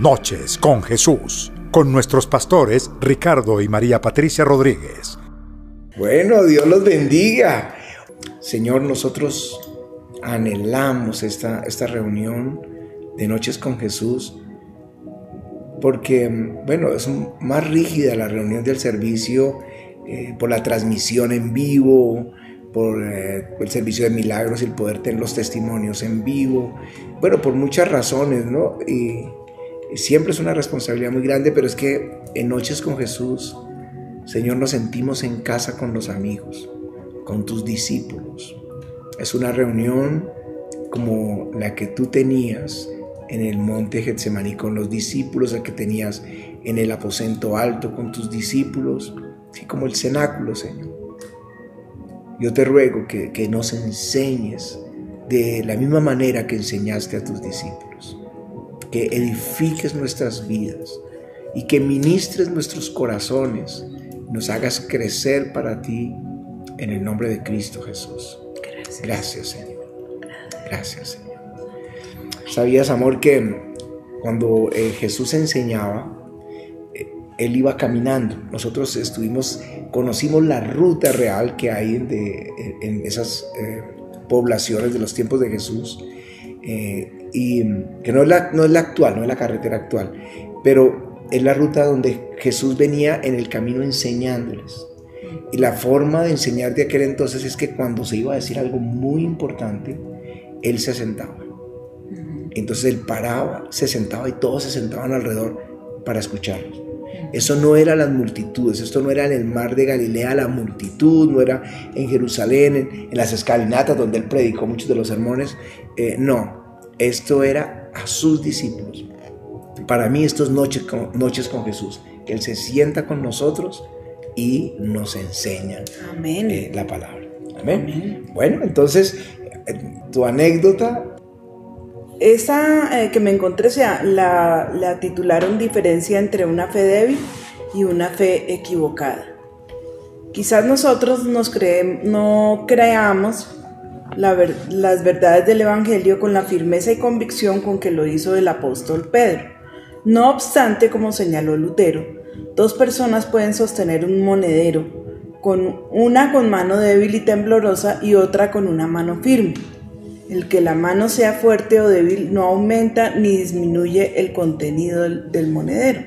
Noches con Jesús, con nuestros pastores Ricardo y María Patricia Rodríguez. Bueno, Dios los bendiga. Señor, nosotros anhelamos esta, esta reunión de Noches con Jesús porque, bueno, es más rígida la reunión del servicio eh, por la transmisión en vivo, por eh, el servicio de milagros y el poder tener los testimonios en vivo, bueno, por muchas razones, ¿no? Siempre es una responsabilidad muy grande, pero es que en Noches con Jesús, Señor, nos sentimos en casa con los amigos, con tus discípulos. Es una reunión como la que tú tenías en el monte Getsemaní con los discípulos, la que tenías en el aposento alto con tus discípulos, así como el cenáculo, Señor. Yo te ruego que, que nos enseñes de la misma manera que enseñaste a tus discípulos, que edifiques nuestras vidas y que ministres nuestros corazones, nos hagas crecer para ti en el nombre de Cristo Jesús. Gracias, Gracias Señor. Gracias, Señor. ¿Sabías, amor, que cuando eh, Jesús enseñaba, eh, él iba caminando. Nosotros estuvimos, conocimos la ruta real que hay en, esas eh, poblaciones de los tiempos de Jesús, y que no es, la, no es la actual, no es la carretera actual, pero es la ruta donde Jesús venía en el camino enseñándoles. Y la forma de enseñar de aquel entonces es que cuando se iba a decir algo muy importante, él se sentaba entonces él paraba, se sentaba y todos se sentaban alrededor para escucharlos. Eso no era las multitudes, esto no era en el mar de Galilea la multitud, no era en Jerusalén, en, las escalinatas donde él predicó muchos de los sermones. Eh, no, esto era a sus discípulos. Para mí esto es noches con, noches con Jesús, que Él se sienta con nosotros y nos enseña eh, la palabra. Amén. Bueno, entonces eh, tu anécdota esa eh, que me encontré, sea, la, la, titularon Diferencia entre una fe débil y una fe equivocada. Quizás nosotros nos no creamos las verdades del Evangelio con la firmeza y convicción con que lo hizo el apóstol Pedro. No obstante, como señaló Lutero, dos personas pueden sostener un monedero, con una con mano débil y temblorosa y otra con una mano firme. El que la mano sea fuerte o débil no aumenta ni disminuye el contenido del, monedero.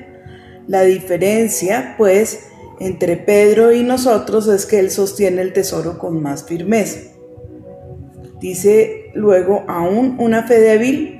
La diferencia, pues, entre Pedro y nosotros es que él sostiene el tesoro con más firmeza. Dice luego, aún una fe débil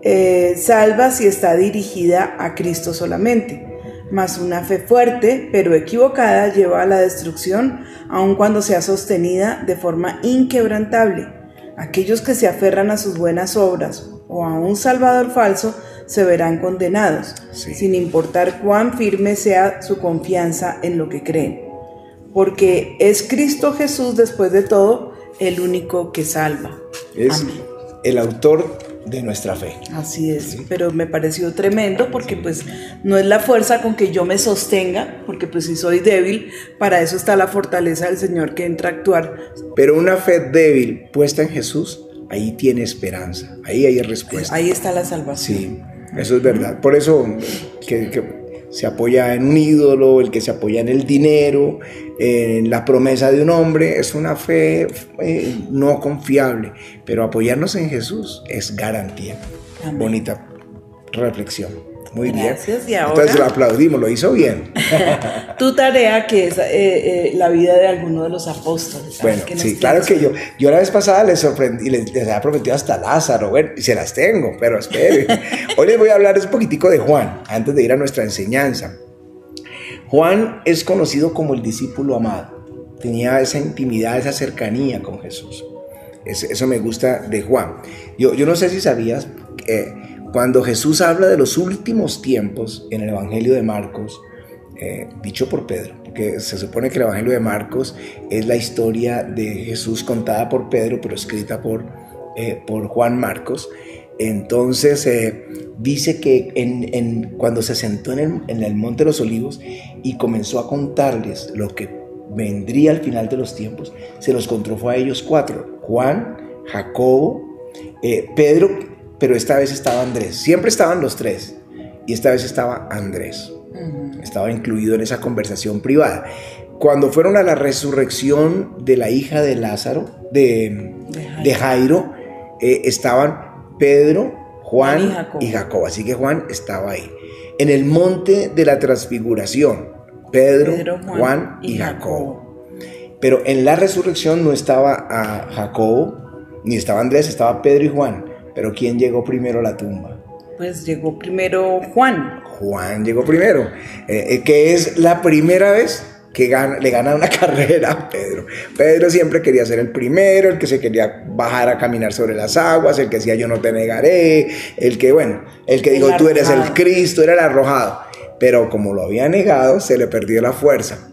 eh, salva si está dirigida a Cristo solamente, mas una fe fuerte pero equivocada lleva a la destrucción aun cuando sea sostenida de forma inquebrantable. Aquellos que se aferran a sus buenas obras o a un Salvador falso se verán condenados, sin importar cuán firme sea su confianza en lo que creen. Porque es Cristo Jesús, después de todo, el único que salva. Es el autor de nuestra fe. Así es, pero me pareció tremendo porque pues no es la fuerza con que yo me sostenga, porque pues si soy débil, para eso está la fortaleza del Señor que entra a actuar. Pero una fe débil puesta en Jesús, ahí tiene esperanza, ahí hay respuesta. Ahí está la salvación. Sí, eso es verdad. Por eso que, que se apoya en un ídolo, el que se apoya en el dinero, en la promesa de un hombre, es una fe eh, no confiable, pero apoyarnos en Jesús es garantía. Bonita reflexión. Muy bien. Y ahora, Entonces lo aplaudimos, lo hizo bien. tu tarea que es eh, eh, la vida de alguno de los apóstoles. Bueno, sí, claro que yo, yo la vez pasada les sorprendí, les, les había prometido hasta Lázaro, bueno, y se las tengo, pero esperen. Hoy les voy a hablar un poquitico de Juan, antes de ir a nuestra enseñanza. Juan es conocido como el discípulo amado. Tenía esa intimidad, esa cercanía con Jesús. eso me gusta de Juan. Yo, yo no sé si sabías que cuando Jesús habla de los últimos tiempos en el Evangelio de Marcos, eh, dicho por Pedro, porque se supone que el Evangelio de Marcos es la historia de Jesús contada por Pedro, pero escrita por, eh, por Juan Marcos. Entonces eh, dice que cuando se sentó en el, en el Monte de los Olivos y comenzó a contarles lo que vendría al final de los tiempos, se los contó a ellos cuatro, Juan, Jacobo, Pedro pero esta vez estaba Andrés. Siempre estaban los tres. y esta vez estaba Andrés. Estaba incluido en esa conversación privada. Cuando fueron a la resurrección de la hija de Lázaro, de, de Jairo, eh, estaban Pedro, Juan y Jacob. Así que Juan estaba ahí. En el monte de la transfiguración, Pedro, Juan, y Jacob. Pero en la resurrección no estaba a Jacob, ni estaba Andrés, estaba Pedro y Juan. Pero ¿quién llegó primero a la tumba? Pues llegó primero Juan. Juan llegó primero, eh, eh, que es la primera vez que le gana una carrera a Pedro. Pedro siempre quería ser el primero, el que se quería bajar a caminar sobre las aguas, el que decía yo no te negaré, el que, bueno, el que dijo tú eres el Cristo, era el arrojado. Pero como lo había negado, se le perdió la fuerza.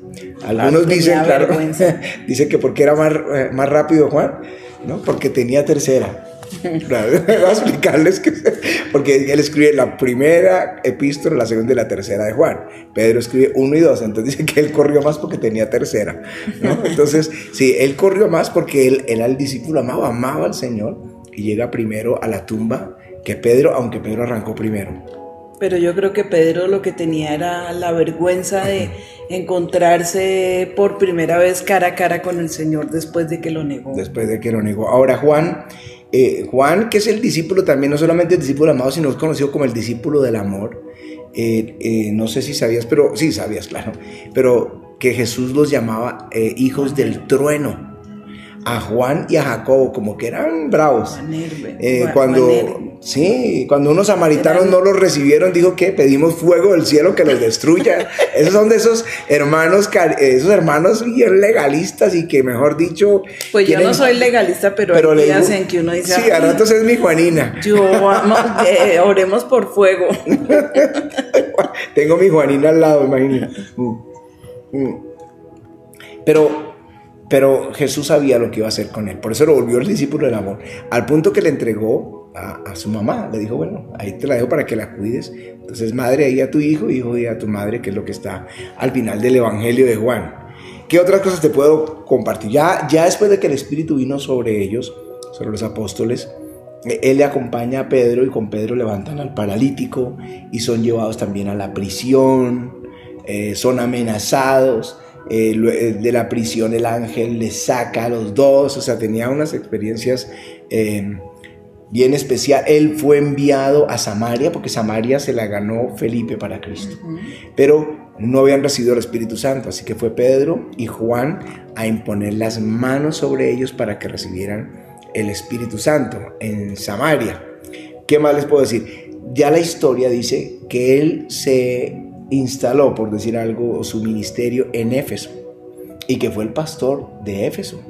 Algunos dicen, claro, dice que porque era más, eh, más rápido Juan, ¿no? Porque tenía tercera. Voy a explicarles que, porque él escribe la primera epístola, la segunda y la tercera de Juan. Pedro escribe uno y dos, entonces dice que él corrió más porque tenía tercera. Entonces, sí, él corrió más porque él, era el discípulo amado, amaba al Señor y llega primero a la tumba que Pedro, aunque Pedro arrancó primero. Pero yo creo que Pedro lo que tenía era la vergüenza de encontrarse por primera vez cara a cara con el Señor después de que lo negó. Después de que lo negó. Ahora Juan eh, Juan, que es el discípulo también, no solamente el discípulo amado, sino es conocido como el discípulo del amor. Eh, eh, no sé si sabías, pero sí sabías, claro, pero que Jesús los llamaba hijos del trueno a Juan y a Jacobo, como que eran bravos. Eh, cuando, sí, cuando unos samaritanos no los recibieron, dijo que pedimos fuego del cielo que los destruya. esos son de esos hermanos, esos hermanos bien legalistas y que, mejor dicho. Pues yo no soy legalista, pero, pero hay días en que uno dice. Sí, a ratos es mi Juanina. Yo, eh, oremos por fuego. Tengo mi Juanina al lado, imagina. Mm, mm. Pero pero Jesús sabía lo que iba a hacer con él. Por eso lo volvió el discípulo del amor. Al punto que le entregó a, su mamá. Le dijo, bueno, ahí te la dejo para que la cuides. Entonces, madre, ahí a tu hijo, hijo, y a tu madre, que es lo que está al final del Evangelio de Juan. ¿Qué otras cosas te puedo compartir? Ya, ya después de que el Espíritu vino sobre ellos, sobre los apóstoles, él le acompaña a Pedro y con Pedro levantan al paralítico y son llevados también a la prisión, eh, son amenazados eh, eh, de la prisión el ángel le saca a los dos, o sea, tenía unas experiencias eh, bien especiales. Él fue enviado a Samaria, porque Samaria se la ganó Felipe para Cristo, pero no habían recibido el Espíritu Santo, así que fue Pedro y Juan a imponer las manos sobre ellos para que recibieran el Espíritu Santo en Samaria. ¿Qué más les puedo decir? Ya la historia dice que él se instaló, por decir algo, su ministerio en Éfeso y que fue el pastor de Éfeso,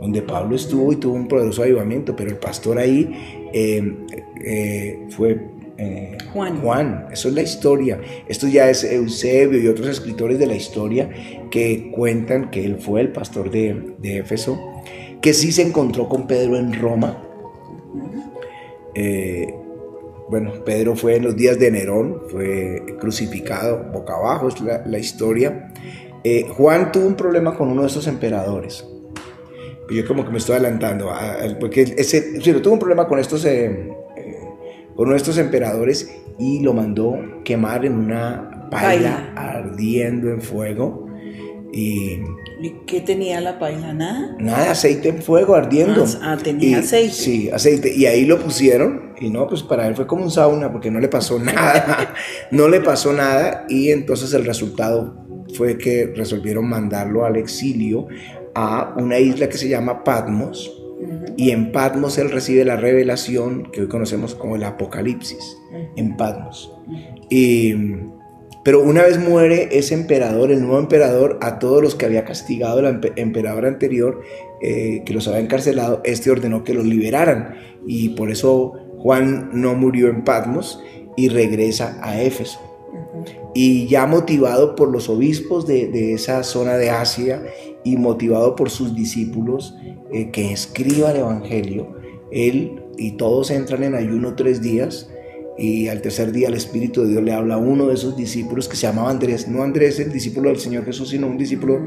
donde Pablo estuvo y tuvo un poderoso avivamiento, pero el pastor ahí eh, eh, fue eh, Juan. Juan. Eso es la historia. Esto ya es Eusebio y otros escritores de la historia que cuentan que él fue el pastor de, de Éfeso, que sí se encontró con Pedro en Roma bueno, Pedro fue en los días de Nerón, fue crucificado boca abajo, es la, historia. Eh, Juan tuvo un problema con uno de esos emperadores. Yo como que me estoy adelantando, porque ese, tuvo un problema con estos, eh, eh, con estos emperadores y lo mandó quemar en una paila ardiendo en fuego. Y ¿Y qué tenía la paila? ¿Nada? Nada, aceite en fuego ardiendo. Ah, tenía aceite. Sí, aceite. Y ahí lo pusieron y no, pues para él fue como un sauna porque no le pasó nada. no le pasó nada y entonces el resultado fue que resolvieron mandarlo al exilio a una isla que se llama Patmos. Y en Patmos él recibe la revelación que hoy conocemos como el Apocalipsis. En Patmos. Y pero una vez muere ese emperador, el nuevo emperador, a todos los que había castigado el emperador anterior, eh, que los había encarcelado, este ordenó que los liberaran. Y por eso Juan no murió en Patmos y regresa a Éfeso. Y ya motivado por los obispos de, esa zona de Asia y motivado por sus discípulos eh, que escriban el Evangelio, él y todos entran en ayuno tres días y al tercer día el Espíritu de Dios le habla a uno de esos discípulos que se llamaba Andrés, no Andrés el discípulo del Señor Jesús, sino un discípulo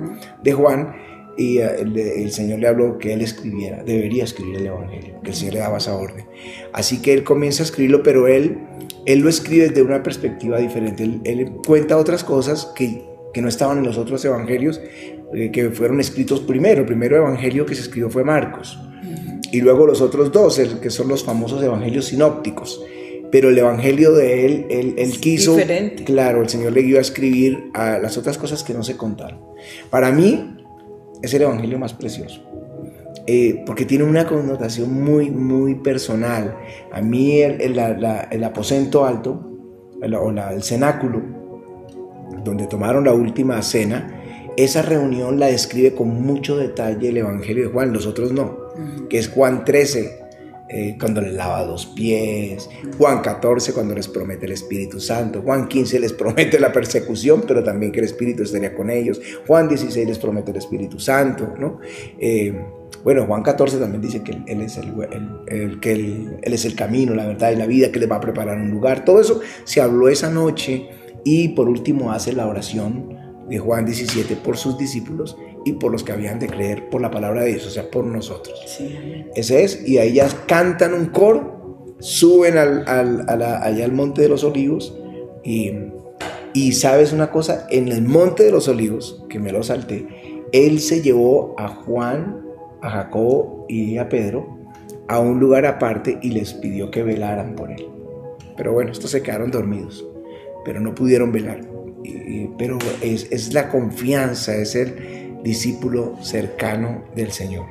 de Juan, y eh, el, el, Señor le habló que él escribiera, debería escribir el Evangelio, que el Señor le daba esa orden. Así que él comienza a escribirlo, pero él, él lo escribe desde una perspectiva diferente. Él, él cuenta otras cosas que, que, no estaban en los otros evangelios, eh, que fueron escritos primero. El primero evangelio que se escribió fue Marcos. Y luego los otros dos, el, que son los famosos evangelios sinópticos pero el evangelio de él, él, él quiso, diferente. claro, el Señor le iba a escribir a las otras cosas que no se contaron. Para mí es el evangelio más precioso, eh, porque tiene una connotación muy, muy personal. A mí el, el, la, el aposento alto, el, o la, el cenáculo, donde tomaron la última cena, esa reunión la describe con mucho detalle el evangelio de Juan, los otros no, que es Juan 13, eh, cuando les lava dos pies, Juan 14 cuando les promete el Espíritu Santo, Juan 15 les promete la persecución, pero también que el Espíritu estaría con ellos, Juan 16 les promete el Espíritu Santo, ¿no? Eh, bueno, Juan 14 también dice que él es el, que él, es el camino, la verdad y la vida, que les va a preparar un lugar. Todo eso se habló esa noche y por último hace la oración de Juan 17 por sus discípulos y por los que habían de creer por la palabra de Dios, o sea, por nosotros. Sí. Ese es, y ahí ya cantan un coro, suben al, al, a la, allá al Monte de los Olivos y, y sabes una cosa, en el Monte de los Olivos, que me lo salté, él se llevó a Juan, a Jacobo y a Pedro a un lugar aparte y les pidió que velaran por él. Pero bueno, estos se quedaron dormidos, pero no pudieron velar. Y, pero es, es la confianza, es el discípulo cercano del Señor.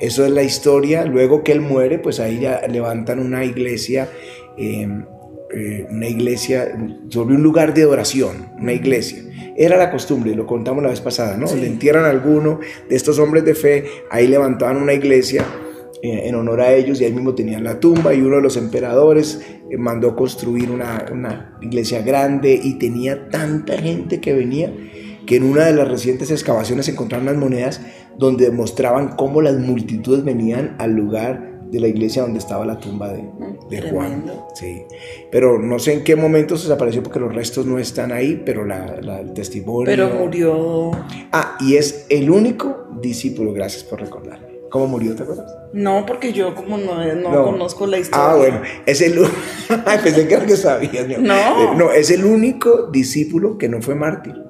Eso es la historia. Luego que él muere, pues ahí ya levantan una iglesia, eh, eh, una iglesia sobre un lugar de oración, una iglesia. Era la costumbre, lo contamos la vez pasada, ¿no? Sí. Donde entierran a alguno de estos hombres de fe, ahí levantaban una iglesia eh, en honor a ellos y ahí mismo tenían la tumba y uno de los emperadores eh, mandó construir una, una iglesia grande y tenía tanta gente que venía que en una de las recientes excavaciones encontraron unas monedas donde mostraban cómo las multitudes venían al lugar de la iglesia donde estaba la tumba de, de Juan. Sí. Pero no sé en qué momento se desapareció porque los restos no están ahí, pero la, la, el testimonio... Pero murió... Ah, y es el único discípulo, gracias por recordarme. ¿Cómo murió, te acuerdas? No, porque yo como no, no, no. conozco la historia. Ah, bueno, es el... Pensé que era que sabías. No. Eh, no, es el único discípulo que no fue mártir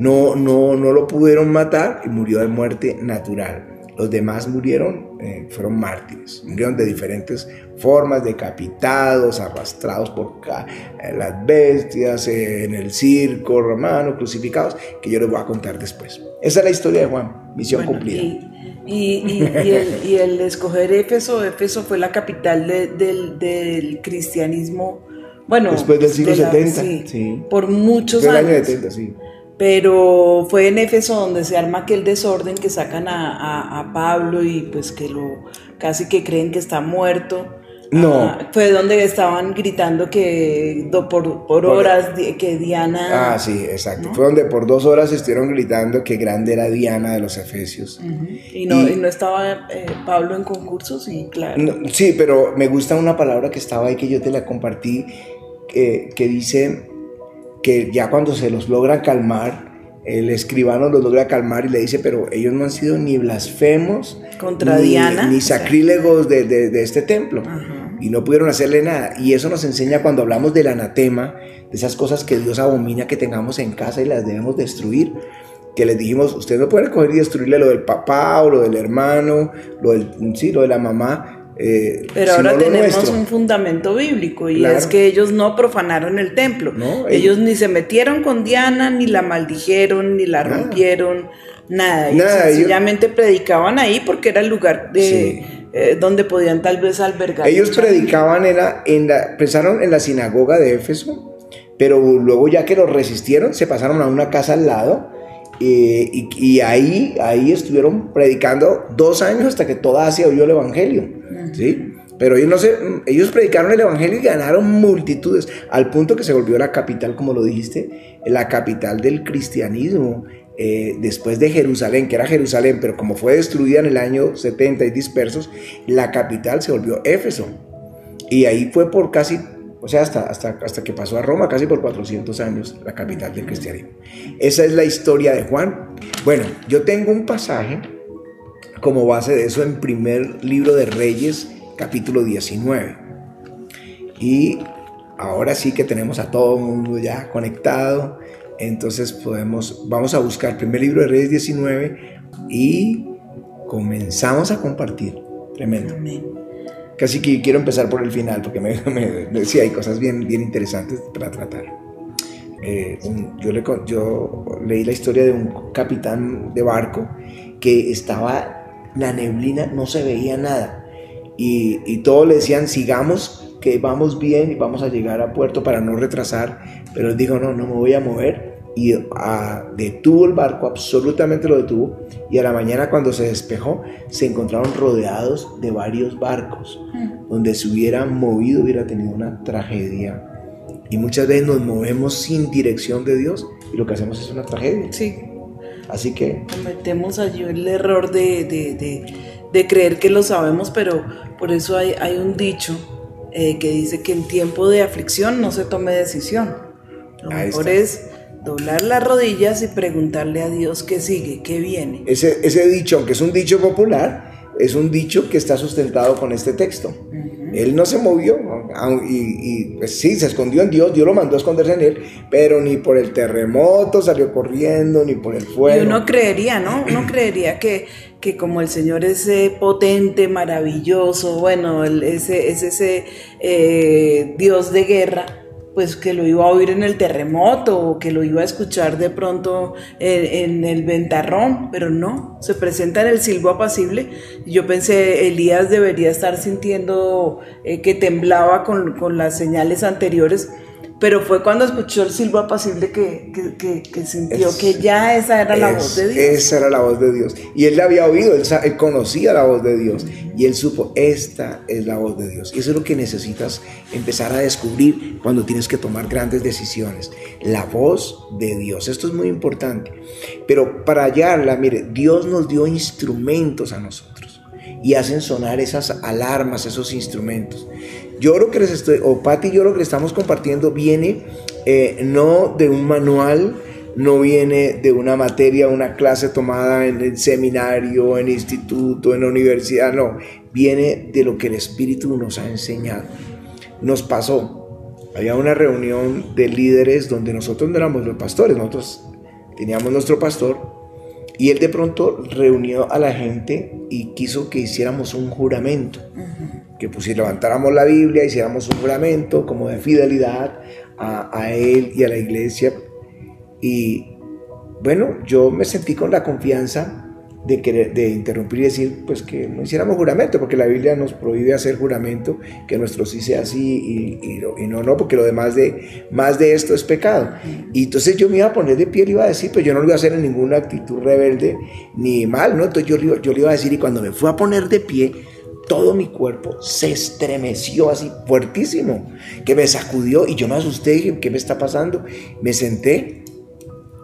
no, no, no lo pudieron matar y murió de muerte natural. Los demás murieron, eh, fueron mártires, murieron de diferentes formas, decapitados, arrastrados por eh, las bestias, eh, en el circo romano, crucificados, que yo les voy a contar después. Esa es la historia de Juan, misión bueno, cumplida. Y, y, y, el, y, el, escoger Éfeso, Éfeso fue la capital de, del, del cristianismo, bueno, después del siglo de la, 70, sí, sí. por muchos años. año 70, sí. Pero fue en Éfeso donde se arma aquel desorden que sacan a, a, a, Pablo y pues que lo casi que creen que está muerto. No. Ah, fue donde estaban gritando que do, por, por, horas di, que Diana. Ah, sí, exacto. ¿no? Fue donde por dos horas estuvieron gritando que grande era Diana de los Efesios. Uh -huh. y, no, y, y, no, estaba eh, Pablo en concursos, sí, claro. No, sí, pero me gusta una palabra que estaba ahí que yo te la compartí, que, que dice que ya cuando se los logra calmar, el escribano los logra calmar y le dice, pero ellos no han sido ni blasfemos contra ni, Diana, ni sacrílegos de, de, de, este templo. Ajá. Y no pudieron hacerle nada. Y eso nos enseña cuando hablamos del anatema, de esas cosas que Dios abomina que tengamos en casa y las debemos destruir. Que les dijimos, ustedes no pueden coger y destruirle lo del papá o lo del hermano, lo, del, sí, lo de la mamá, eh, Pero ahora tenemos nuestro. un fundamento bíblico y claro. es que ellos no profanaron el templo. No, ellos, ni se metieron con Diana, ni la maldijeron, ni la nada. rompieron, nada. Ellos nada sencillamente ellos... predicaban ahí porque era el lugar de, sí. eh, donde podían tal vez albergar. Ellos predicaban era en la, empezaron en la sinagoga de Éfeso, pero luego ya que lo resistieron, se pasaron a una casa al lado. Eh, y, ahí, ahí estuvieron predicando dos años hasta que toda Asia oyó el Evangelio. ¿sí? Pero ellos, no ellos predicaron el Evangelio y ganaron multitudes, al punto que se volvió la capital, como lo dijiste, la capital del cristianismo. Eh, después de Jerusalén, que era Jerusalén, pero como fue destruida en el año 70 y dispersos, la capital se volvió Éfeso. Y ahí fue por casi O sea, hasta, hasta, hasta que pasó a Roma, casi por 400 años, la capital del cristianismo. Esa es la historia de Juan. Bueno, yo tengo un pasaje como base de eso en primer libro de Reyes, capítulo 19. Y ahora sí que tenemos a todo el mundo ya conectado. Entonces podemos, vamos a buscar primer libro de Reyes 19 y comenzamos a compartir. Tremendo. Casi que quiero empezar por el final porque me, decía hay cosas bien, bien interesantes para tratar. Eh, yo, le, yo leí la historia de un capitán de barco que estaba, la neblina, no se veía nada. Y, y todos le decían, sigamos, que vamos bien y vamos a llegar a puerto para no retrasar. Pero él dijo, no, no me voy a mover y ah, detuvo el barco, absolutamente lo detuvo, y a la mañana cuando se despejó se encontraron rodeados de varios barcos, mm. donde se hubiera movido hubiera tenido una tragedia. Y muchas veces nos movemos sin dirección de Dios y lo que hacemos es una tragedia. Sí. Así que... Cometemos allí el error de, de, de, creer que lo sabemos, pero por eso hay, hay un dicho eh, que dice que en tiempo de aflicción no se tome decisión. Lo mejor es doblar las rodillas y preguntarle a Dios qué sigue, qué viene. Ese, ese dicho, aunque es un dicho popular, es un dicho que está sustentado con este texto. Él no se movió y, pues sí, se escondió en Dios, Dios lo mandó a esconderse en él, pero ni por el terremoto salió corriendo, ni por el fuego. Y uno creería, ¿no? Uno creería que, que como el Señor es eh, potente, maravilloso, bueno, ese, es ese eh, Dios de guerra, pues que lo iba a oír en el terremoto o que lo iba a escuchar de pronto en, el ventarrón, pero no, se presenta en el silbo apacible. Yo pensé, Elías debería estar sintiendo eh, que temblaba con, con las señales anteriores, pero fue cuando escuchó el silbo apacible que, que, sintió que ya esa era la voz de Dios. Esa era la voz de Dios. Y él la había oído, él, conocía la voz de Dios. Y él supo, esta es la voz de Dios. Y eso es lo que necesitas empezar a descubrir cuando tienes que tomar grandes decisiones. La voz de Dios. Esto es muy importante. Pero para hallarla, mire, Dios nos dio instrumentos a nosotros. Y hacen sonar esas alarmas, esos instrumentos. Yo lo que les estoy, o Pati, yo lo que le estamos compartiendo viene eh, no de un manual, no viene de una materia, una clase tomada en el seminario, en el instituto, en la universidad, no, viene de lo que el Espíritu nos ha enseñado. Nos pasó, había una reunión de líderes donde nosotros no éramos los pastores, nosotros teníamos nuestro pastor, y él de pronto reunió a la gente y quiso que hiciéramos un juramento que pues si levantáramos la Biblia, hiciéramos un juramento como de fidelidad a, Él y a la iglesia. Y bueno, yo me sentí con la confianza de, querer, de interrumpir y decir pues que no hiciéramos juramento, porque la Biblia nos prohíbe hacer juramento, que nuestro sí sea así y, y, no, no, porque lo demás de, más de esto es pecado. Y entonces yo me iba a poner de pie y iba a decir, pues yo no lo iba a hacer en ninguna actitud rebelde ni mal, ¿no? Entonces yo, yo le iba a decir y cuando me fui a poner de pie, todo mi cuerpo se estremeció así fuertísimo, que me sacudió y yo me asusté, dije, ¿qué me está pasando? Me senté,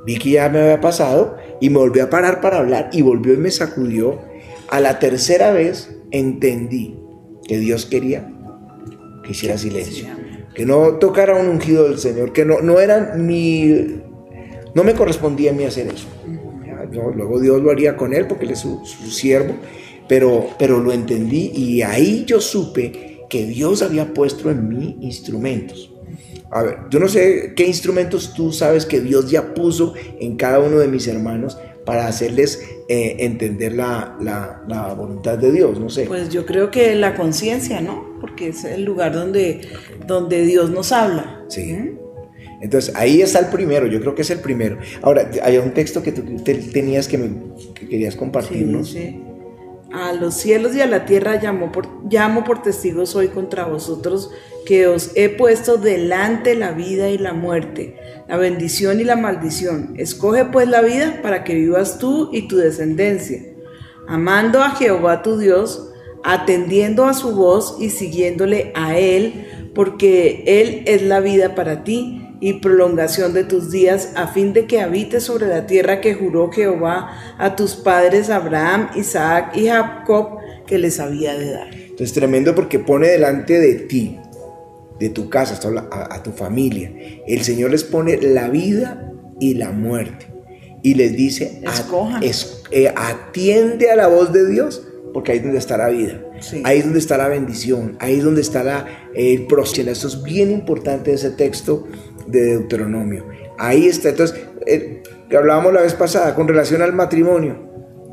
vi que ya me había pasado y me volví a parar para hablar y volvió y me sacudió. A la tercera vez entendí que Dios quería que hiciera silencio, que no tocara un ungido del Señor, que no, no era mi, no me correspondía a mí hacer eso. luego Dios lo haría con él porque él es su, su siervo pero, pero lo entendí y ahí yo supe que Dios había puesto en mí instrumentos. A ver, yo no sé qué instrumentos tú sabes que Dios ya puso en cada uno de mis hermanos para hacerles eh, entender la, la, voluntad de Dios, no sé. Pues yo creo que la conciencia, ¿no? Porque es el lugar donde, donde Dios nos habla. Sí. Entonces ahí está el primero, yo creo que es el primero. Ahora, hay un texto que tú tenías que, me, que querías compartirnos. Sí, sí. A los cielos y a la tierra llamo por, llamo por testigos hoy contra vosotros que os he puesto delante la vida y la muerte, la bendición y la maldición. Escoge pues la vida para que vivas tú y tu descendencia, amando a Jehová tu Dios, atendiendo a su voz y siguiéndole a Él, porque Él es la vida para ti y prolongación de tus días, a fin de que habites sobre la tierra que juró Jehová a tus padres Abraham, Isaac y Jacob, que les había de dar. Entonces tremendo porque pone delante de ti de tu casa, a, tu familia. El Señor les pone la vida y la muerte. Y les dice, eh, atiende a la voz de Dios, porque ahí es donde está la vida. Ahí es donde está la bendición, ahí es donde está el próspero. Esto es bien importante ese texto de Deuteronomio. Ahí está. Entonces, eh, hablábamos la vez pasada con relación al matrimonio.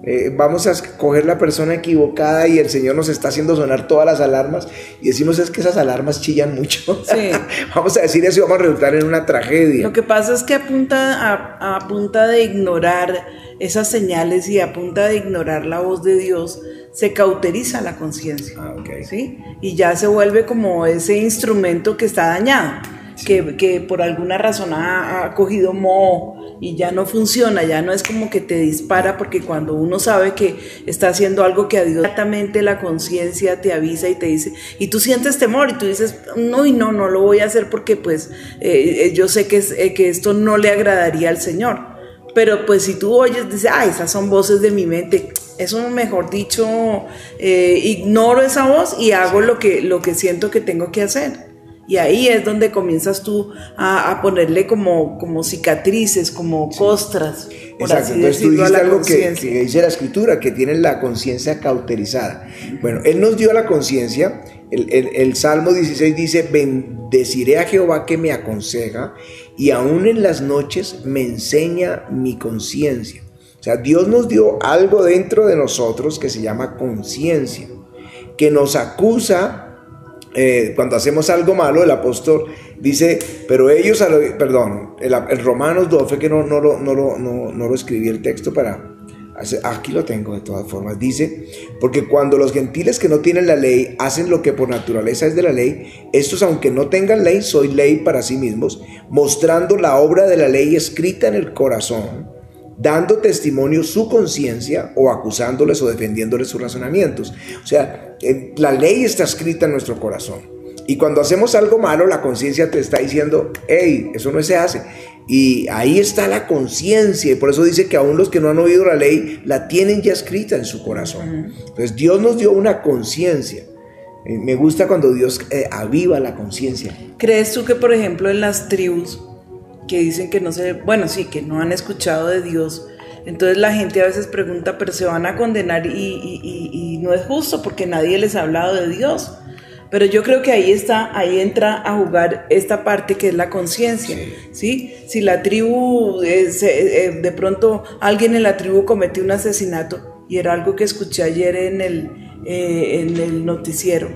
Eh, vamos a escoger la persona equivocada y el Señor nos está haciendo sonar todas las alarmas y decimos es que esas alarmas chillan mucho. vamos a decir eso y vamos a resultar en una tragedia. Lo que pasa es que a punta, a, punta de ignorar esas señales y a punta de ignorar la voz de Dios, se cauteriza la conciencia. Ah, ¿sí? Y ya se vuelve como ese instrumento que está dañado que, por alguna razón ha, cogido moho y ya no funciona, ya no es como que te dispara, porque cuando uno sabe que está haciendo algo que a Dios exactamente la conciencia te avisa y te dice, y tú sientes temor y tú dices, no, y no, no lo voy a hacer porque pues eh, eh, yo sé que, eh, que esto no le agradaría al Señor. Pero pues si tú oyes, dices, ah, esas son voces de mi mente, eso mejor dicho, ignoro esa voz y hago lo que, lo que siento que tengo que hacer. Y ahí es donde comienzas tú a, ponerle como, como cicatrices, como costras. Exacto, entonces tú dijiste algo que, dice la escritura, que tienen la conciencia cauterizada. Bueno, Él nos dio la conciencia, el, el, Salmo 16 dice, bendeciré a Jehová que me aconseja y aún en las noches me enseña mi conciencia. O sea, Dios nos dio algo dentro de nosotros que se llama conciencia, que nos acusa eh, cuando hacemos algo malo, el apóstol dice, pero ellos, perdón, el, Romanos 12, que no, no, no, no, no lo escribí el texto para... Aquí lo tengo de todas formas. Dice, porque cuando los gentiles que no tienen la ley hacen lo que por naturaleza es de la ley, estos aunque no tengan ley, soy ley para sí mismos, mostrando la obra de la ley escrita en el corazón dando testimonio su conciencia o acusándoles o defendiéndoles sus razonamientos. O sea, la ley está escrita en nuestro corazón. Y cuando hacemos algo malo, la conciencia te está diciendo, hey, eso no se hace. Y ahí está la conciencia. Y por eso dice que aún los que no han oído la ley, la tienen ya escrita en su corazón. Entonces Dios nos dio una conciencia. Eh, me gusta cuando Dios eh, aviva la conciencia. ¿Crees tú que, por ejemplo, en las tribus que dicen que no se, bueno, sí, que no han escuchado de Dios. Entonces la gente a veces pregunta, pero se van a condenar y, no es justo porque nadie les ha hablado de Dios. Pero yo creo que ahí está, ahí entra a jugar esta parte que es la conciencia, sí. Si la tribu, eh, eh, de pronto alguien en la tribu cometió un asesinato y era algo que escuché ayer en el, eh, en el noticiero,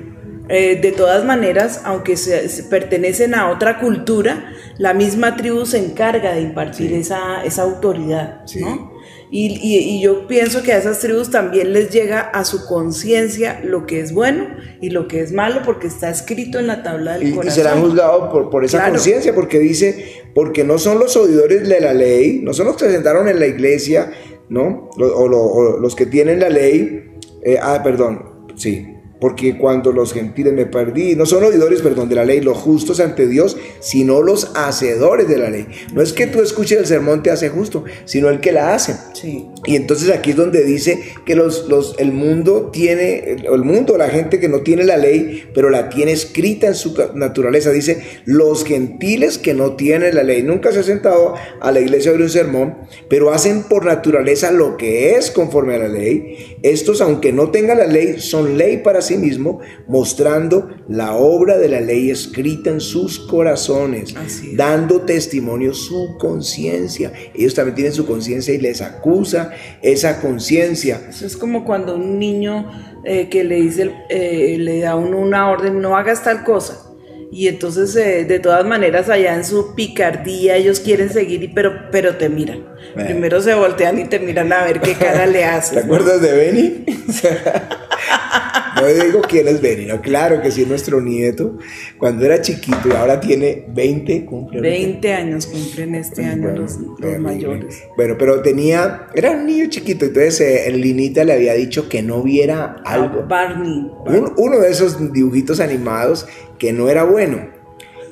eh, de todas maneras, aunque se, pertenecen a otra cultura, la misma tribu se encarga de impartir esa, esa, autoridad, ¿no? Y, y, yo pienso que a esas tribus también les llega a su conciencia lo que es bueno y lo que es malo, porque está escrito en la tabla del corazón. Y serán juzgados por, por esa conciencia, porque dice, porque no son los oidores de la ley, no son los que se sentaron en la iglesia, ¿no? O, los que tienen la ley, eh, ah, perdón, sí, porque cuando los gentiles me perdí, no son oidores, perdón, de la ley, los justos ante Dios, sino los hacedores de la ley. No es que tú escuches el sermón te hace justo, sino el que la hace. Sí. Y entonces aquí es donde dice que los, los, el mundo tiene, el mundo, la gente que no tiene la ley, pero la tiene escrita en su naturaleza. Dice, los gentiles que no tienen la ley. Nunca se ha sentado a la iglesia a un sermón, pero hacen por naturaleza lo que es conforme a la ley. Estos, aunque no tengan la ley, son ley para sí mismo, mostrando la obra de la ley escrita en sus corazones, dando testimonio su conciencia. Ellos también tienen su conciencia y les acusa esa conciencia. Eso es como cuando un niño eh, que le dice, eh, le da uno una orden, no hagas tal cosa. Y entonces, eh, de todas maneras, allá en su picardía, ellos quieren seguir, pero, pero te miran. Primero se voltean y te miran a ver qué cara le haces. ¿Te acuerdas de Benny? No digo quién es Benny, no, claro que sí, nuestro nieto, cuando era chiquito y ahora tiene 20, cumple. 20 años cumplen este año los, mayores. Bueno, pero tenía, era un niño chiquito, entonces eh, Linita le había dicho que no viera algo. Barney. uno de esos dibujitos animados que no era bueno.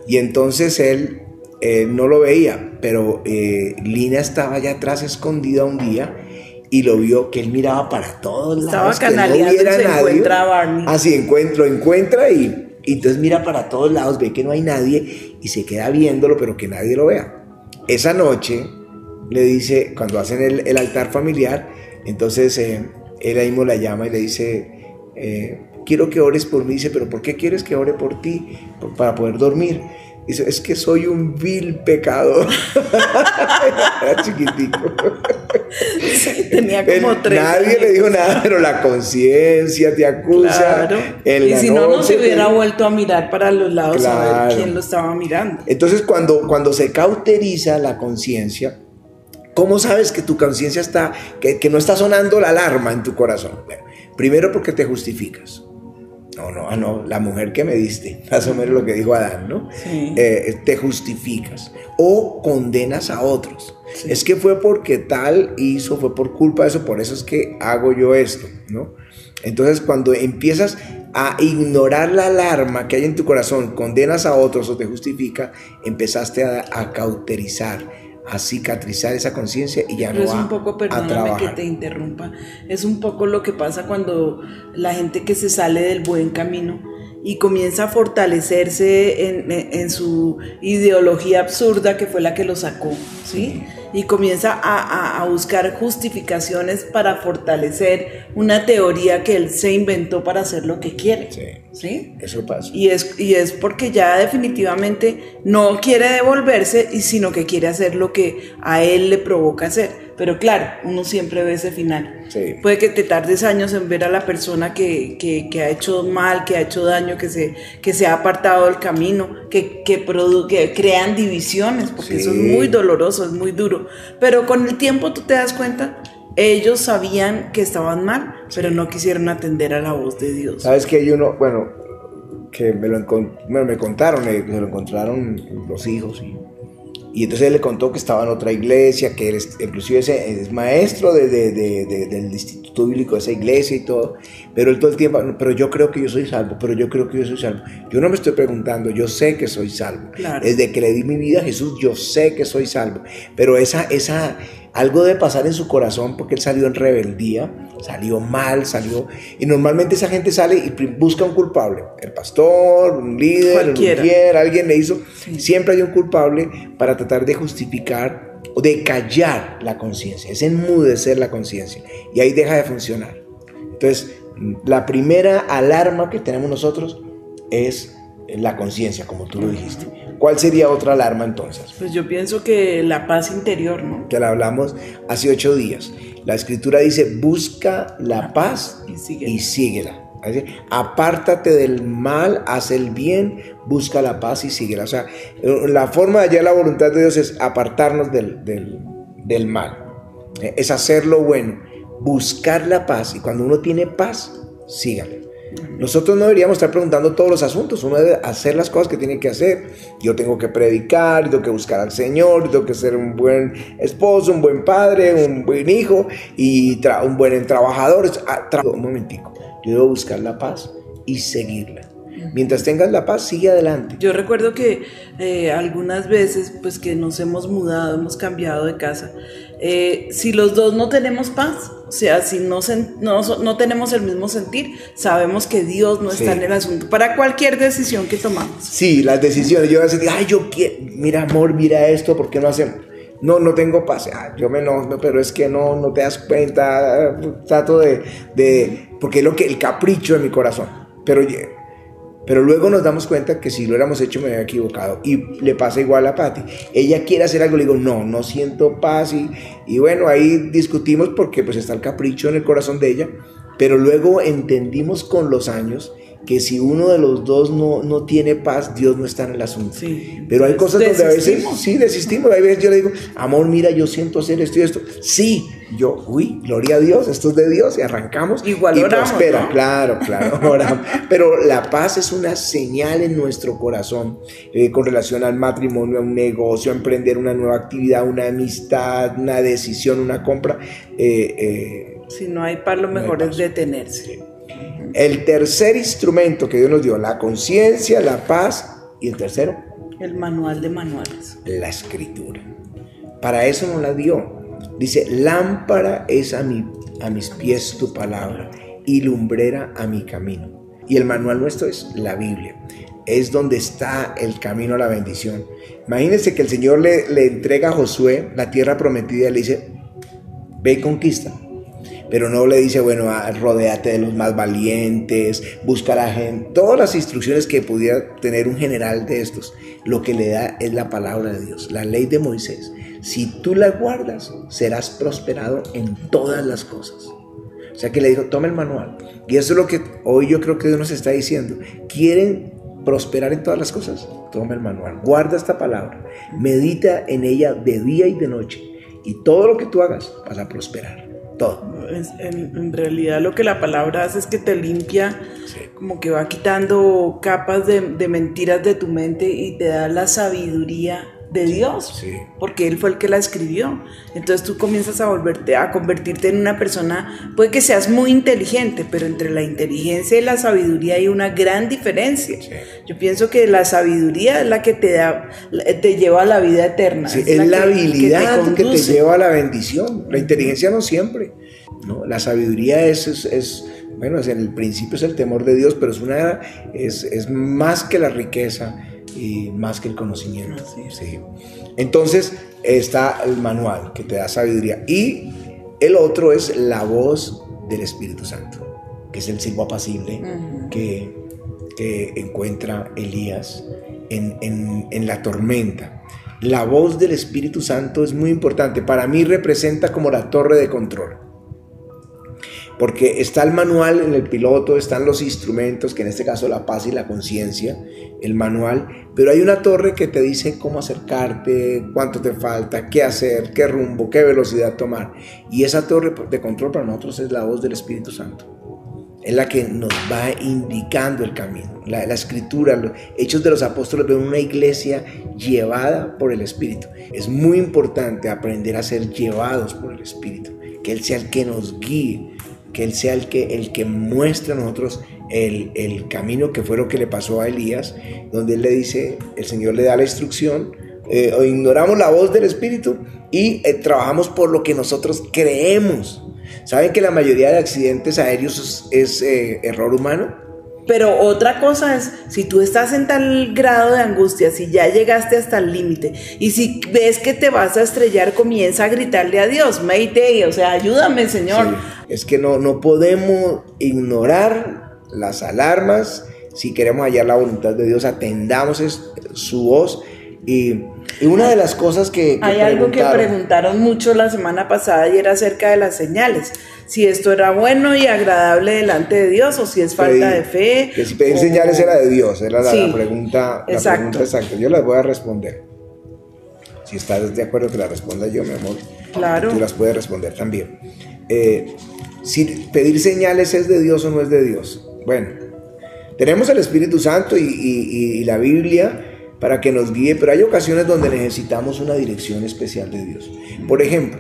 Y entonces él eh, no lo veía, pero eh, Lina estaba allá atrás escondida un día y lo vio que él miraba para todos lados. Estaba canaleando que no Encuentra a Barney. Así encuentra, lo encuentra y, Y entonces mira para todos lados, ve que no hay nadie y se queda viéndolo, pero que nadie lo vea. Esa noche le dice, cuando hacen el, altar familiar, entonces eh, él ahí mismo la llama y le dice, eh, quiero que ores por mí. Dice, pero ¿por qué quieres que ore por ti? Para poder dormir. Dice, es que soy un vil pecador. Era chiquitico. tenía como tres. Nadie le dijo nada, pero la conciencia te acusa. Claro. y si no, no se hubiera vuelto a mirar para los lados a ver quién lo estaba mirando. Entonces, cuando, cuando se cauteriza la conciencia, ¿cómo sabes que tu conciencia está, que, que no está sonando la alarma en tu corazón? primero porque te justificas. No, no, ah, no, la mujer que me diste, más o menos lo que dijo Adán, ¿no? Eh, te justificas o condenas a otros. Es que fue porque tal hizo, fue por culpa de eso, por eso es que hago yo esto, ¿no? Entonces cuando empiezas a ignorar la alarma que hay en tu corazón, condenas a otros o te justifica, empezaste a, a cauterizar a cicatrizar esa conciencia y ya no es un poco, perdóname que te interrumpa, es un poco lo que pasa cuando la gente que se sale del buen camino y comienza a fortalecerse en, en, su ideología absurda que fue la que lo sacó, ¿sí? Y comienza a, a, buscar justificaciones para fortalecer una teoría que él se inventó para hacer lo que quiere, ¿sí? ¿sí? Eso pasa. Y es, y es porque ya definitivamente no quiere devolverse, y sino que quiere hacer lo que a él le provoca hacer. Pero claro, uno siempre ve ese final. Puede que te tardes años en ver a la persona que, que, ha hecho mal, que ha hecho daño, que se, que se ha apartado del camino, que, que, que crean divisiones, porque eso es muy doloroso, es muy duro. Pero con el tiempo tú te das cuenta, ellos sabían que estaban mal, pero no quisieron atender a la voz de Dios. Sabes que hay uno, bueno, que me lo, me contaron, me lo encontraron los hijos y y entonces él le contó que estaba en otra iglesia, que él es, inclusive es, maestro de, del instituto bíblico de esa iglesia y todo. Pero él todo el tiempo, pero yo creo que yo soy salvo, pero yo creo que yo soy salvo. Yo no me estoy preguntando, yo sé que soy salvo. Desde que le di mi vida a Jesús, yo sé que soy salvo. Pero esa, esa, algo de pasar en su corazón porque él salió en rebeldía, salió mal, salió... Y normalmente esa gente sale y busca un culpable. El pastor, un líder, un alguien le hizo... Siempre hay un culpable para tratar de justificar o de callar la conciencia, es enmudecer la conciencia. Y ahí deja de funcionar. Entonces, la primera alarma que tenemos nosotros es la conciencia, como tú lo dijiste. ¿Cuál sería otra alarma entonces? Pues yo pienso que la paz interior, ¿no? Que la hablamos hace ocho días. La escritura dice, busca la paz y síguela. apártate del mal, haz el bien, busca la paz y síguela. O sea, la forma de hallar la voluntad de Dios es apartarnos del, del mal. Es hacer lo bueno, buscar la paz. Y cuando uno tiene paz, sígale. Nosotros no deberíamos estar preguntando todos los asuntos, uno debe hacer las cosas que tiene que hacer. Yo tengo que predicar, tengo que buscar al Señor, tengo que ser un buen esposo, un buen padre, un buen hijo y un buen trabajador. Ah, un momentico, yo debo buscar la paz y seguirla. Mientras tengas la paz, sigue adelante. Yo recuerdo que eh, algunas veces, pues que nos hemos mudado, hemos cambiado de casa, eh, si los dos no tenemos paz, o sea, si no, no, no tenemos el mismo sentir, sabemos que Dios no está en el asunto para cualquier decisión que tomamos. Sí, las decisiones. Yo a veces digo, ay, yo quiero, mira amor, mira esto, ¿por qué no hacemos? No, no tengo paz. Ah, yo me enojo, pero es que no, no te das cuenta. Trato de, de, porque es lo que el capricho de mi corazón. Pero pero luego nos damos cuenta que si lo hubiéramos hecho me había equivocado. Y le pasa igual a Patti. Ella quiere hacer algo, le digo, no, no siento paz. Y, y bueno, ahí discutimos porque pues está el capricho en el corazón de ella. Pero luego entendimos con los años que si uno de los dos no, no tiene paz, Dios no está en el asunto. Pero hay cosas donde a veces sí desistimos. Hay veces yo le digo, amor, mira, yo siento hacer esto y esto. Sí, yo, uy, gloria a Dios, esto es de Dios y arrancamos. Igual y prospera, claro, claro. Pero la paz es una señal en nuestro corazón eh, con relación al matrimonio, a un negocio, a emprender una nueva actividad, una amistad, una decisión, una compra. Eh, eh, si no hay paz, lo mejor es detenerse. El tercer instrumento que Dios nos dio, la conciencia, la paz y el tercero. El manual de manuales. La escritura. Para eso nos la dio. Dice, lámpara es a, mi, a mis pies tu palabra y lumbrera a mi camino. Y el manual nuestro es la Biblia. Es donde está el camino a la bendición. Imagínense que el Señor le, le entrega a Josué la tierra prometida y le dice, ve y conquista. Pero no le dice, bueno, ah, rodeate de los más valientes, busca a gente, todas las instrucciones que pudiera tener un general de estos. Lo que le da es la palabra de Dios, la ley de Moisés. Si tú la guardas, serás prosperado en todas las cosas. O sea que le dijo, toma el manual. Y eso es lo que hoy yo creo que Dios nos está diciendo. ¿Quieren prosperar en todas las cosas? Toma el manual. Guarda esta palabra. Medita en ella de día y de noche. Y todo lo que tú hagas vas a prosperar. Todo. En, realidad lo que la palabra hace es que te limpia, como que va quitando capas de, de mentiras de tu mente y te da la sabiduría de Dios, porque Él fue el que la escribió. Entonces tú comienzas a volverte, a convertirte en una persona, puede que seas muy inteligente, pero entre la inteligencia y la sabiduría hay una gran diferencia. Yo pienso que la sabiduría es la que te da, te lleva a la vida eterna. es, la, habilidad que te, lleva a la bendición. La inteligencia no siempre. ¿no? La sabiduría es, es, bueno, en el principio es el temor de Dios, pero es, una, es, es más que la riqueza y más que el conocimiento. Sí. Entonces está el manual que te da sabiduría y el otro es la voz del Espíritu Santo, que es el silbo apacible que, que, encuentra Elías en, en, en la tormenta. La voz del Espíritu Santo es muy importante. Para mí representa como la torre de control porque está el manual en el piloto, están los instrumentos, que en este caso la paz y la conciencia, el manual, pero hay una torre que te dice cómo acercarte, cuánto te falta, qué hacer, qué rumbo, qué velocidad tomar. Y esa torre de control para nosotros es la voz del Espíritu Santo. Es la que nos va indicando el camino. La, escritura, los hechos de los apóstoles ven una iglesia llevada por el Espíritu. Es muy importante aprender a ser llevados por el Espíritu. Que Él sea el que nos guíe que Él sea el que, el que muestre a nosotros el, camino que fue lo que le pasó a Elías, donde Él le dice, el Señor le da la instrucción, eh, o ignoramos la voz del Espíritu y eh, trabajamos por lo que nosotros creemos. ¿Saben que la mayoría de accidentes aéreos es, eh, error humano? Pero otra cosa es, si tú estás en tal grado de angustia, si ya llegaste hasta el límite, y si ves que te vas a estrellar, comienza a gritarle a Dios, Mayday, o sea, ayúdame, Señor. Es que no, no podemos ignorar las alarmas. Si queremos hallar la voluntad de Dios, atendamos su voz. Y, una de las cosas que... Hay algo que preguntaron mucho la semana pasada y era acerca de las señales si esto era bueno y agradable delante de Dios o si es falta de fe. Que si pedir señales era de Dios, era la, pregunta, la pregunta exacta. Yo las voy a responder. Si estás de acuerdo que la responda yo, mi amor, claro. tú las puedes responder también. Eh, si pedir señales es de Dios o no es de Dios. Bueno, tenemos el Espíritu Santo y, y la Biblia para que nos guíe, pero hay ocasiones donde necesitamos una dirección especial de Dios. Por ejemplo,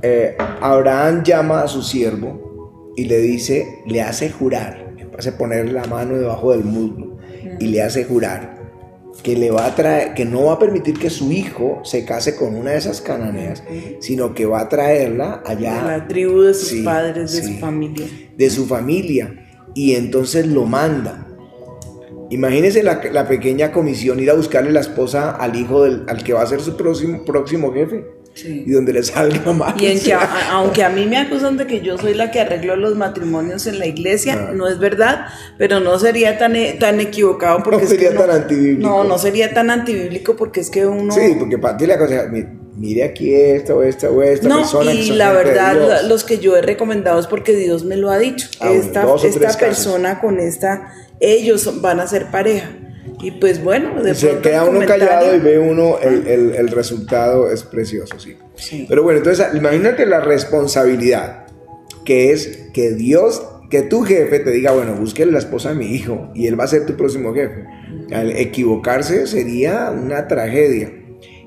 eh, Abraham llama a su siervo y le dice, le hace jurar, hace poner la mano debajo del muslo y le hace jurar que le va a traer, que no va a permitir que su hijo se case con una de esas cananeas, sino que va a traerla allá. De la tribu de sus padres, de su familia. De su familia. Y entonces lo manda. Imagínense la, la, pequeña comisión, ir a buscarle la esposa al hijo del, al que va a ser su próximo, próximo jefe y donde le salga mal. Y aunque a mí me acusan de que yo soy la que arregló los matrimonios en la iglesia, no, es verdad, pero no sería tan, e, tan equivocado porque no sería tan antibíblico. No, no sería tan antibíblico porque es que uno... Sí, porque para ti la cosa, mire aquí esta o esta o esta no, persona. Y la verdad, los que yo he recomendado es porque Dios me lo ha dicho. Ah, esta esta persona con esta, ellos van a ser pareja. Y pues bueno, de se queda uno callado y ve uno el, el, resultado es precioso, sí. Pero bueno, entonces imagínate la responsabilidad que es que Dios, que tu jefe te diga, bueno, búsquele la esposa de mi hijo y él va a ser tu próximo jefe. Al equivocarse sería una tragedia.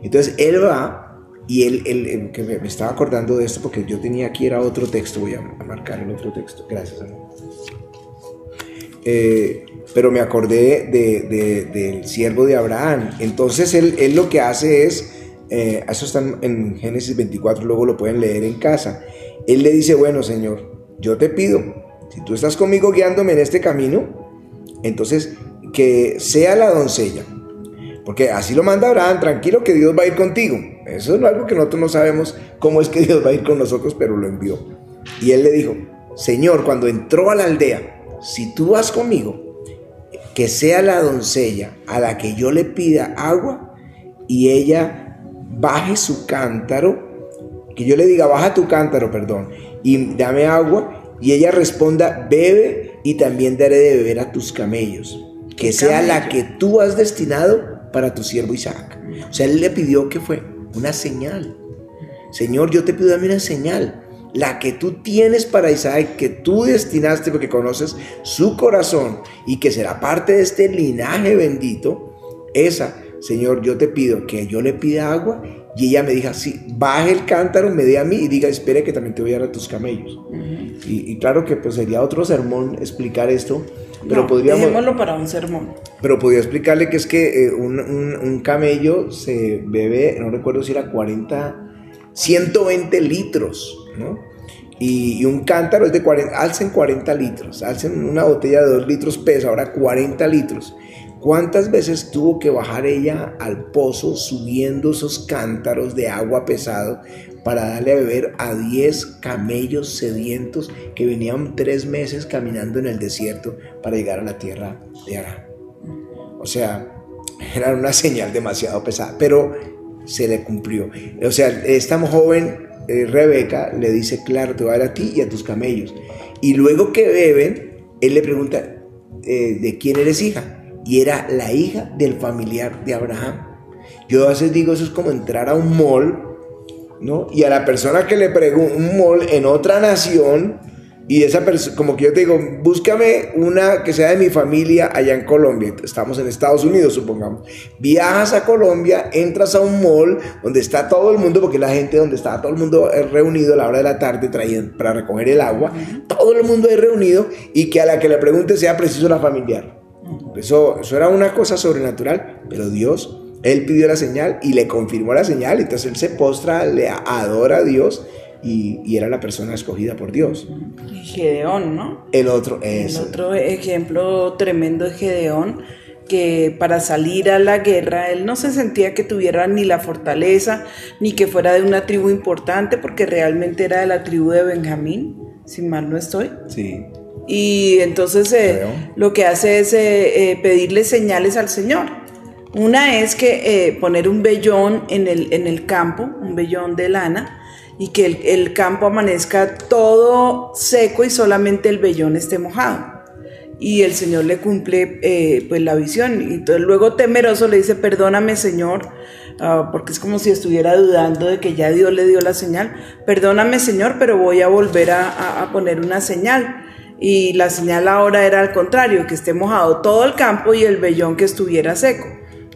Entonces él va y él, él, que me, estaba acordando de esto porque yo tenía aquí era otro texto, voy a, marcar el otro texto. Gracias, amor. Eh, pero me acordé del siervo de Abraham. Entonces él, él lo que hace es, eh, eso está en Génesis 24, luego lo pueden leer en casa. Él le dice, bueno Señor, yo te pido Si tú estás conmigo guiándome en este camino, entonces que sea la doncella. Porque así lo manda Abraham, tranquilo que Dios va a ir contigo. Eso es algo que nosotros no sabemos cómo es que Dios va a ir con nosotros, pero lo envió. Y él le dijo, Señor, cuando entró a la aldea, si tú vas conmigo, que sea la doncella a la que yo le pida agua y ella baje su cántaro, que yo le diga, baja tu cántaro, perdón, y dame agua, y ella responda, bebe y también daré de beber a tus camellos, que sea la que tú has destinado para tu siervo Isaac. O sea, él le pidió que fue una señal. Señor, yo te pido dame una señal la que tú tienes para Isaac, que tú destinaste porque conoces su corazón y que será parte de este linaje bendito, esa, Señor, yo te pido que yo le pida agua y ella me diga, sí, baje el cántaro, me dé a mí y diga, espere que también te voy a dar a tus camellos. y, claro que pues sería otro sermón explicar esto, pero no, podríamos... Dejémoslo para un sermón. Pero podría explicarle que es que eh, un, un camello se bebe, no recuerdo si era 40 120 litros, ¿no? Y, un cántaro es de 40, alcen 40 litros, alcen una botella de 2 litros pesa, ahora 40 litros. ¿Cuántas veces tuvo que bajar ella al pozo subiendo esos cántaros de agua pesado para darle a beber a 10 camellos sedientos que venían tres meses caminando en el desierto para llegar a la tierra de Arán? O sea, era una señal demasiado pesada, pero se le cumplió. O sea, esta joven eh, Rebeca le dice, claro, te va a dar a ti y a tus camellos. Y luego que beben, él le pregunta, eh, ¿de quién eres hija? Y era la hija del familiar de Abraham. Yo a veces digo, eso es como entrar a un mall, ¿no? Y a la persona que le pregunta, un mall en otra nación, y esa persona, como que yo te digo, búscame una que sea de mi familia allá en Colombia. Estamos en Estados Unidos, supongamos. Viajas a Colombia, entras a un mall donde está todo el mundo, porque la gente donde está todo el mundo reunido a la hora de la tarde trayendo, para recoger el agua. Todo el mundo es reunido y que a la que le pregunte sea preciso la familiar. Eso, eso era una cosa sobrenatural, pero Dios, Él pidió la señal y le confirmó la señal. Entonces Él se postra, le adora a Dios y, era la persona escogida por Dios. Gedeón, ¿no? El otro es. El otro ejemplo tremendo es Gedeón, que para salir a la guerra él no se sentía que tuviera ni la fortaleza, ni que fuera de una tribu importante, porque realmente era de la tribu de Benjamín, si mal no estoy. Sí. Y entonces eh, lo que hace es eh, eh, pedirle señales al Señor. Una es que poner un vellón en el, en el campo, un vellón de lana, y que el, campo amanezca todo seco y solamente el vellón esté mojado. Y el Señor le cumple eh, pues la visión. Y entonces luego temeroso le dice, perdóname Señor, ah, porque es como si estuviera dudando de que ya Dios le dio la señal. Perdóname Señor, pero voy a volver a, a poner una señal. Y la señal ahora era al contrario, que esté mojado todo el campo y el vellón que estuviera seco.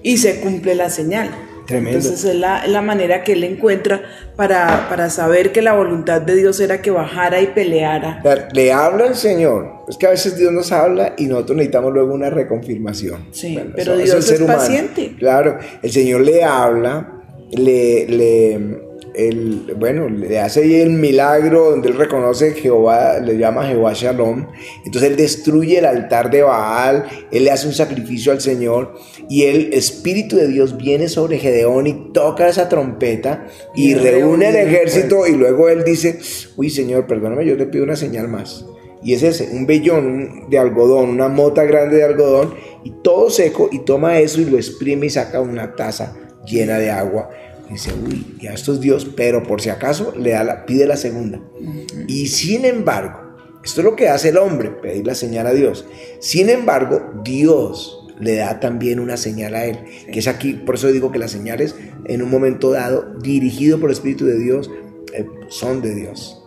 Y se cumple la señal. Entonces es la, manera que él encuentra para, para, saber que la voluntad de Dios era que bajara y peleara. Le habla el Señor. Es que a veces Dios nos habla y nosotros necesitamos luego una reconfirmación. Sí, pero Dios es, paciente. Claro, el Señor le habla, le, le el, bueno, le hace ahí el milagro donde él reconoce Jehová, le llama Jehová Shalom. Entonces él destruye el altar de Baal, él le hace un sacrificio al Señor y el Espíritu de Dios viene sobre Gedeón y toca esa trompeta y, reúne el ejército y luego él dice, uy Señor, perdóname, yo te pido una señal más. Y es ese, un vellón de algodón, una mota grande de algodón y todo seco y toma eso y lo exprime y saca una taza llena de agua dice, uy, ya esto es Dios, pero por si acaso le da la, pide la segunda. Y sin embargo, esto es lo que hace el hombre, pedir la señal a Dios. Sin embargo, Dios le da también una señal a él, que es aquí, por eso digo que las señales en un momento dado, dirigido por el Espíritu de Dios, eh, son de Dios.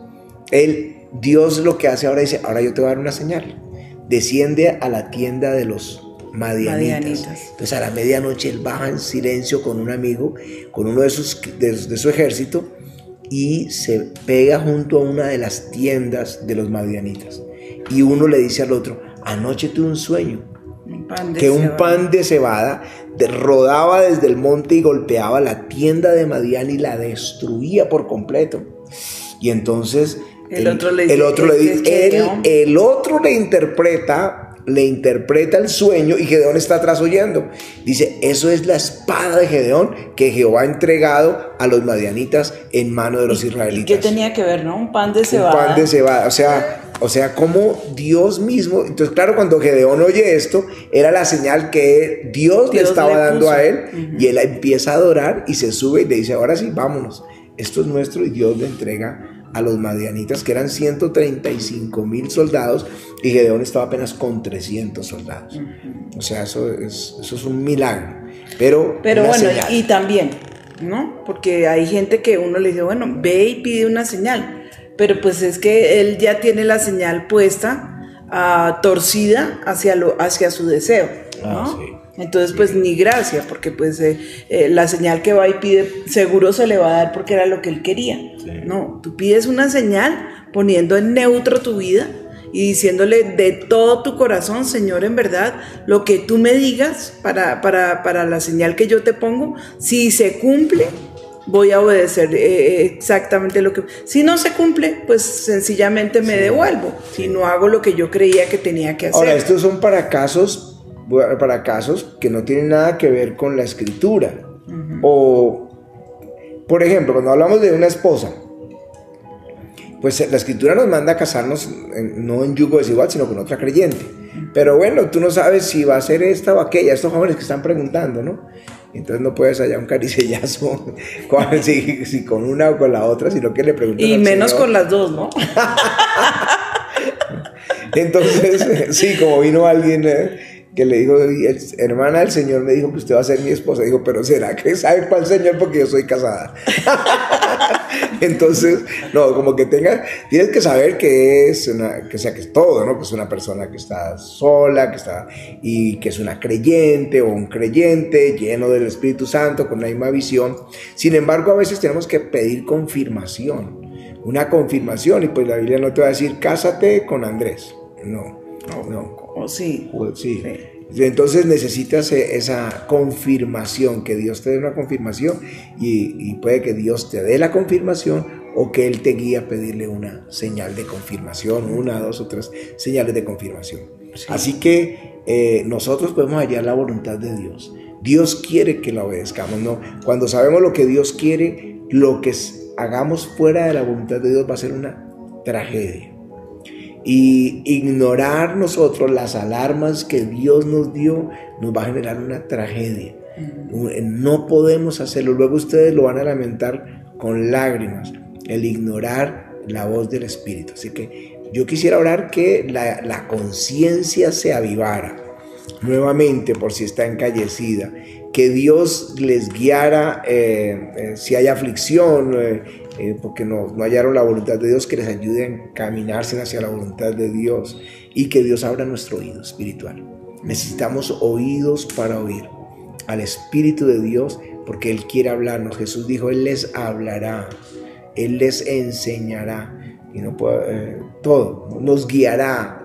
Él, Dios lo que hace ahora dice, ahora yo te voy a dar una señal. Desciende a la tienda de los Madianitas. Entonces a la medianoche él baja en silencio con un amigo, con uno de, sus, de, su ejército, y se pega junto a una de las tiendas de los Madianitas. Y uno le dice al otro, anoche tuve un sueño, que un pan de cebada rodaba desde el monte y golpeaba la tienda de Madian y la destruía por completo. Y entonces El otro le el otro le dice, dice, "Es que él- Gedeón". el otro le interpreta, le interpreta el sueño y Gedeón está atrás oyendo. Dice, eso es la espada de Gedeón que Jehová ha entregado a los madianitas en mano de los ¿Y israelitas. qué tenía que ver, no? Un pan de Un cebada. pan de cebada. O sea, o sea, como Dios mismo. Entonces, claro, cuando Gedeón oye esto, era la señal que Dios, le estaba le dando a él. Y él empieza a adorar y se sube y le dice: Ahora sí, vámonos. Esto es nuestro. Y Dios le entrega a los madianitas, que eran 135 mil soldados, y Gedeón estaba apenas con 300 soldados. O sea, eso es, eso es un milagro. Pero, Pero bueno, señal. y también, ¿no? Porque hay gente que uno le dice, bueno, ve y pide una señal. Pero pues es que él ya tiene la señal puesta, ah, torcida hacia, lo, hacia su deseo, ¿no? Ah, sí. Entonces, pues ni gracia, porque pues eh, eh, la señal que va y pide seguro se le va a dar porque era lo que él quería. No, tú pides una señal poniendo en neutro tu vida y diciéndole de todo tu corazón, Señor, en verdad, lo que tú me digas para, para, para la señal que yo te pongo, si se cumple, voy a obedecer eh, exactamente lo que... Si no se cumple, pues sencillamente me devuelvo, si no hago lo que yo creía que tenía que hacer. Ahora, estos son para casos, para casos que no tienen nada que ver con la escritura. O, por ejemplo, cuando hablamos de una esposa, pues la escritura nos manda a casarnos en- no en yugo desigual, sino con otra creyente. Pero bueno, tú no sabes si va a ser esta o aquella, estos jóvenes que están preguntando, ¿no? Entonces no puedes hallar un caricellazo con, si, si con una o con la otra, sino que le preguntas y menos Señor. con las dos, ¿no? Entonces, sí, como vino alguien eh, que le dijo, "Y el- hermana, el Señor me dijo que usted va a ser mi esposa. Dijo, pero ¿será que sabe cuál Señor? Porque yo soy casada. Entonces, no, como que tenga, tienes que saber que es una, que sea que es todo, ¿no? Que es una persona que está sola, que está, y que es una creyente o un creyente lleno del Espíritu Santo, con la misma visión. Sin embargo, a veces tenemos que pedir confirmación, una confirmación, y pues la Biblia no te va a decir, cásate con Andrés. No, no, no. O sí. Pues sí. Sí. Entonces necesitas eh, esa confirmación, que Dios te dé una confirmación y, y puede que Dios te dé la confirmación o que Él te guíe a pedirle una señal de confirmación, una, dos o tres señales de confirmación. Así que eh, nosotros podemos hallar la voluntad de Dios. Dios quiere que la obedezcamos, ¿no? Cuando sabemos lo que Dios quiere, lo que hagamos fuera de la voluntad de Dios va a ser una tragedia y ignorar nosotros las alarmas que Dios nos dio nos va a generar una tragedia. No podemos hacerlo. Luego ustedes lo van a lamentar con lágrimas, el ignorar la voz del Espíritu. Así que yo quisiera orar que la, la conciencia se avivara nuevamente por si está encallecida. Que Dios les guiara eh, eh, si hay aflicción, eh, eh, porque no, no hallaron la voluntad de Dios, que les ayude a encaminarse hacia la voluntad de Dios y que Dios abra nuestro oído espiritual. Necesitamos oídos para oír al Espíritu de Dios porque Él quiere hablarnos. Jesús dijo, Él les hablará, Él les enseñará y no puede, todo, nos guiará.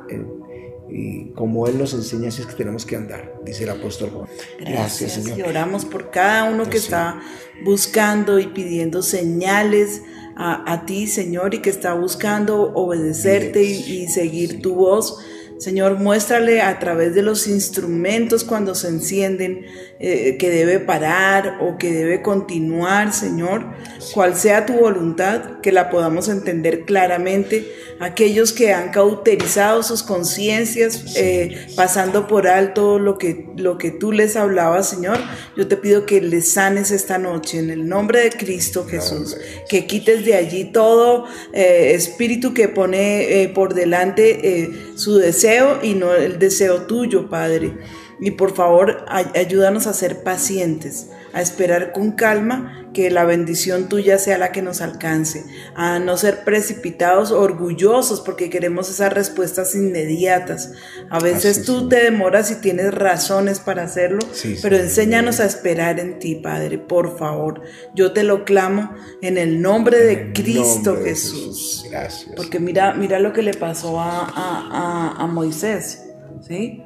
Y como Él nos enseña, así es que tenemos que andar, dice el apóstol Juan. Gracias, Señor. Y oramos por cada uno que Pues sí. está buscando y pidiendo señales a, a ti, Señor, y que está buscando obedecerte y, y seguir tu voz. Señor, muéstrale a través de los instrumentos cuando se encienden eh, que debe parar o que debe continuar, Señor. Cual sea tu voluntad, que la podamos entender claramente. Aquellos que han cauterizado sus conciencias, eh, pasando por alto lo que, lo que tú les hablabas, Señor, yo te pido que les sanes esta noche en el nombre de Cristo Jesús. Que quites de allí todo eh, espíritu que pone por delante su deseo y no el deseo tuyo, Padre. Y por favor, ay- ayúdanos a ser pacientes, a esperar con calma que la bendición tuya sea la que nos alcance, a no ser precipitados, orgullosos, porque queremos esas respuestas inmediatas. A veces Así tú te demoras y tienes razones para hacerlo, Sí, pero sí. enséñanos a esperar en ti, Padre, por favor. Yo te lo clamo en el nombre de el Cristo nombre de Jesús. Gracias. Porque mira, mira lo que le pasó a, a- a- a Moisés, ¿sí?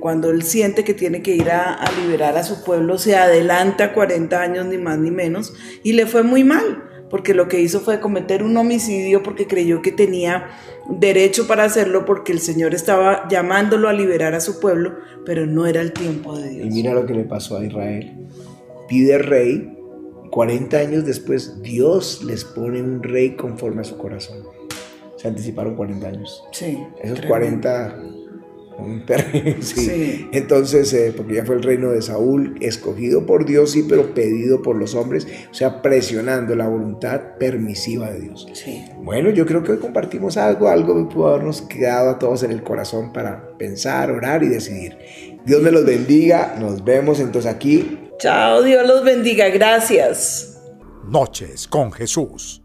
Cuando él siente que tiene que ir a, a liberar a su pueblo, se adelanta 40 años, ni más ni menos, y le fue muy mal, porque lo que hizo fue cometer un homicidio porque creyó que tenía derecho para hacerlo porque el Señor estaba llamándolo a liberar a su pueblo, pero no era el tiempo de Dios. Y mira lo que le pasó a Israel. Pide rey, 40 años después Dios les pone un rey conforme a su corazón. Se anticiparon 40 años. Sí. Esos 40 sí. Entonces, eh, porque ya fue el reino de Saúl, escogido por Dios, sí, pero pedido por los hombres, o sea, presionando la voluntad permisiva de Dios. Sí. Bueno, yo creo que hoy compartimos algo, algo que pudo habernos quedado a todos en el corazón para pensar, orar y decidir. Dios me los bendiga, nos vemos entonces aquí. Chao, Dios los bendiga, gracias. Noches con Jesús.